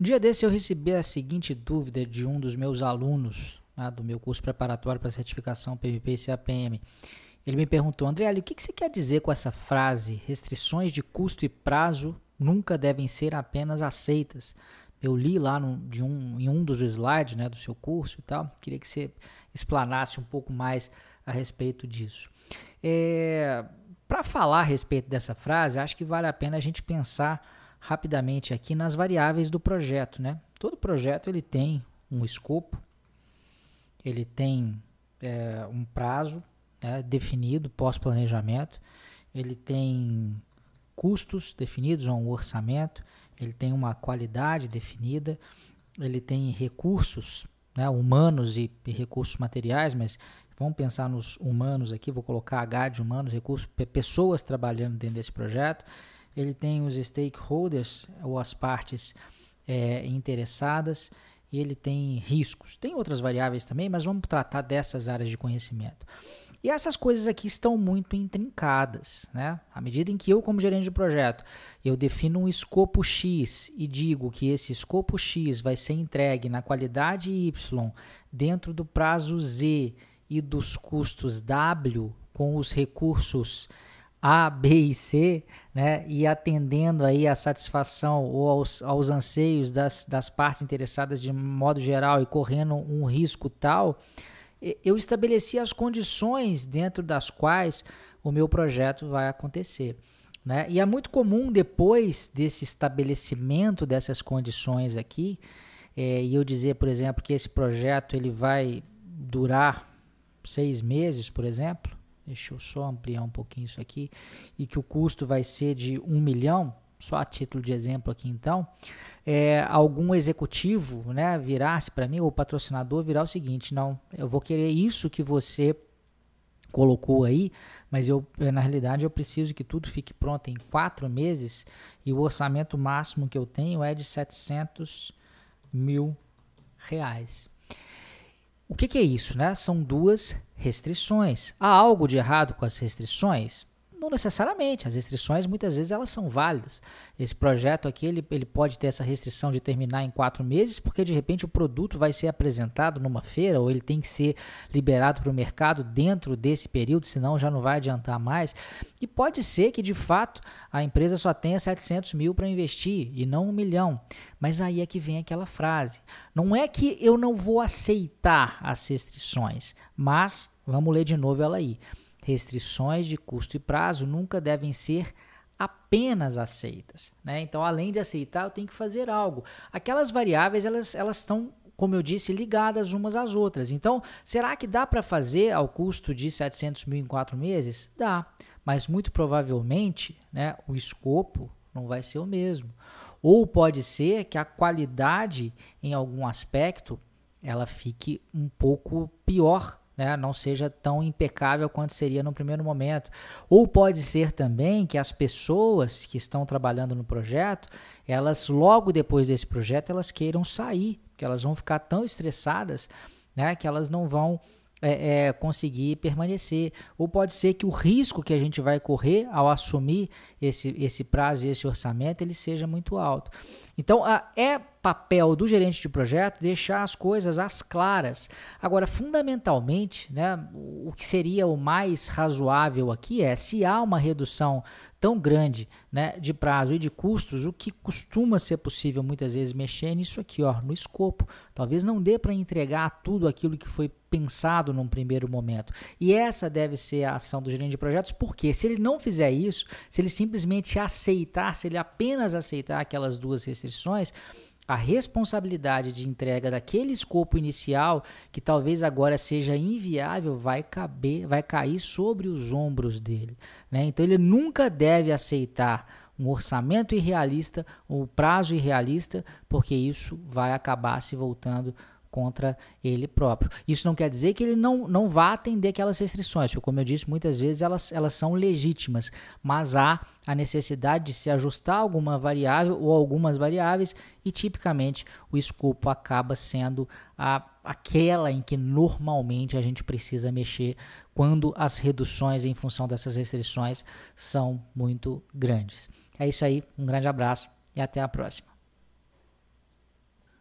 Um dia desse eu recebi a seguinte dúvida de um dos meus alunos né, do meu curso preparatório para certificação PMP e CAPM. Ele me perguntou, André, o que, que você quer dizer com essa frase? Restrições de custo e prazo nunca devem ser apenas aceitas. Eu li lá no, de um, em um dos slides né, do seu curso e tal. Queria que você explanasse um pouco mais a respeito disso. É, Para falar a respeito dessa frase, acho que vale a pena a gente pensar rapidamente aqui nas variáveis do projeto. Né? Todo projeto ele tem um escopo, ele tem é, um prazo né, definido pós-planejamento, ele tem custos definidos, um orçamento, ele tem uma qualidade definida, ele tem recursos né, humanos e, e, recursos materiais, mas vamos pensar nos humanos aqui, vou colocar H de humanos, recursos, pessoas trabalhando dentro desse projeto. Ele tem os stakeholders, ou as partes é, interessadas, e ele tem riscos. Tem outras variáveis também, mas vamos tratar dessas áreas de conhecimento. E essas coisas aqui estão muito intrincadas, né? À medida em que eu, como gerente de projeto, eu defino um escopo X e digo que esse escopo X vai ser entregue na qualidade Y dentro do prazo Z e dos custos W com os recursos a, B e C, né, e atendendo aí a satisfação ou aos, aos anseios das, das partes interessadas de modo geral e correndo um risco tal, eu estabeleci as condições dentro das quais o meu projeto vai acontecer. Né? E é muito comum, depois desse estabelecimento dessas condições aqui, é, e eu dizer, por exemplo, que esse projeto ele vai durar seis meses, por exemplo, deixa eu só ampliar um pouquinho isso aqui, e que o custo vai ser de um milhão, só a título de exemplo aqui então, é, algum executivo né, virasse para mim, ou patrocinador virar o seguinte, não, eu vou querer isso que você colocou aí, mas eu na realidade eu preciso que tudo fique pronto em quatro meses e o orçamento máximo que eu tenho é de 700 mil reais. O que, que é isso? Né? São duas restrições. Há algo de errado com as restrições? Não necessariamente, as restrições muitas vezes elas são válidas. Esse projeto aqui ele, ele pode ter essa restrição de terminar em quatro meses, porque de repente o produto vai ser apresentado numa feira ou ele tem que ser liberado para o mercado dentro desse período, senão já não vai adiantar mais. E pode ser que de fato a empresa só tenha 700 mil para investir e não um milhão. Mas aí é que vem aquela frase: não é que eu não vou aceitar as restrições, mas vamos ler de novo ela aí. Restrições de custo e prazo nunca devem ser apenas aceitas. Né? Então, além de aceitar, eu tenho que fazer algo. Aquelas variáveis, elas, elas estão, como eu disse, ligadas umas às outras. Então, será que dá para fazer ao custo de 700 mil em quatro meses? Dá, mas muito provavelmente né, o escopo não vai ser o mesmo. Ou pode ser que a qualidade em algum aspecto ela fique um pouco pior né, não seja tão impecável quanto seria no primeiro momento. Ou pode ser também que as pessoas que estão trabalhando no projeto, elas logo depois desse projeto, elas queiram sair, porque elas vão ficar tão estressadas né, que elas não vão é, é, conseguir permanecer. Ou pode ser que o risco que a gente vai correr ao assumir esse, esse prazo e esse orçamento ele seja muito alto. Então, a, é papel do gerente de projeto deixar as coisas às claras. Agora, fundamentalmente, né, o que seria o mais razoável aqui é se há uma redução tão grande né, de prazo e de custos, o que costuma ser possível muitas vezes mexer nisso aqui, ó, no escopo. Talvez não dê para entregar tudo aquilo que foi pensado num primeiro momento. E essa deve ser a ação do gerente de projetos, porque se ele não fizer isso, se ele simplesmente aceitar, se ele apenas aceitar aquelas duas restrições, a responsabilidade de entrega daquele escopo inicial, que talvez agora seja inviável, vai caber, vai cair sobre os ombros dele. Né? Então ele nunca deve aceitar um orçamento irrealista, um prazo irrealista, porque isso vai acabar se voltando contra ele próprio. Isso não quer dizer que ele não, não vá atender aquelas restrições, porque, como eu disse, muitas vezes elas, elas são legítimas, mas há a necessidade de se ajustar alguma variável ou algumas variáveis, e tipicamente o escopo acaba sendo a, aquela em que normalmente a gente precisa mexer quando as reduções em função dessas restrições são muito grandes. É isso aí, um grande abraço e até a próxima.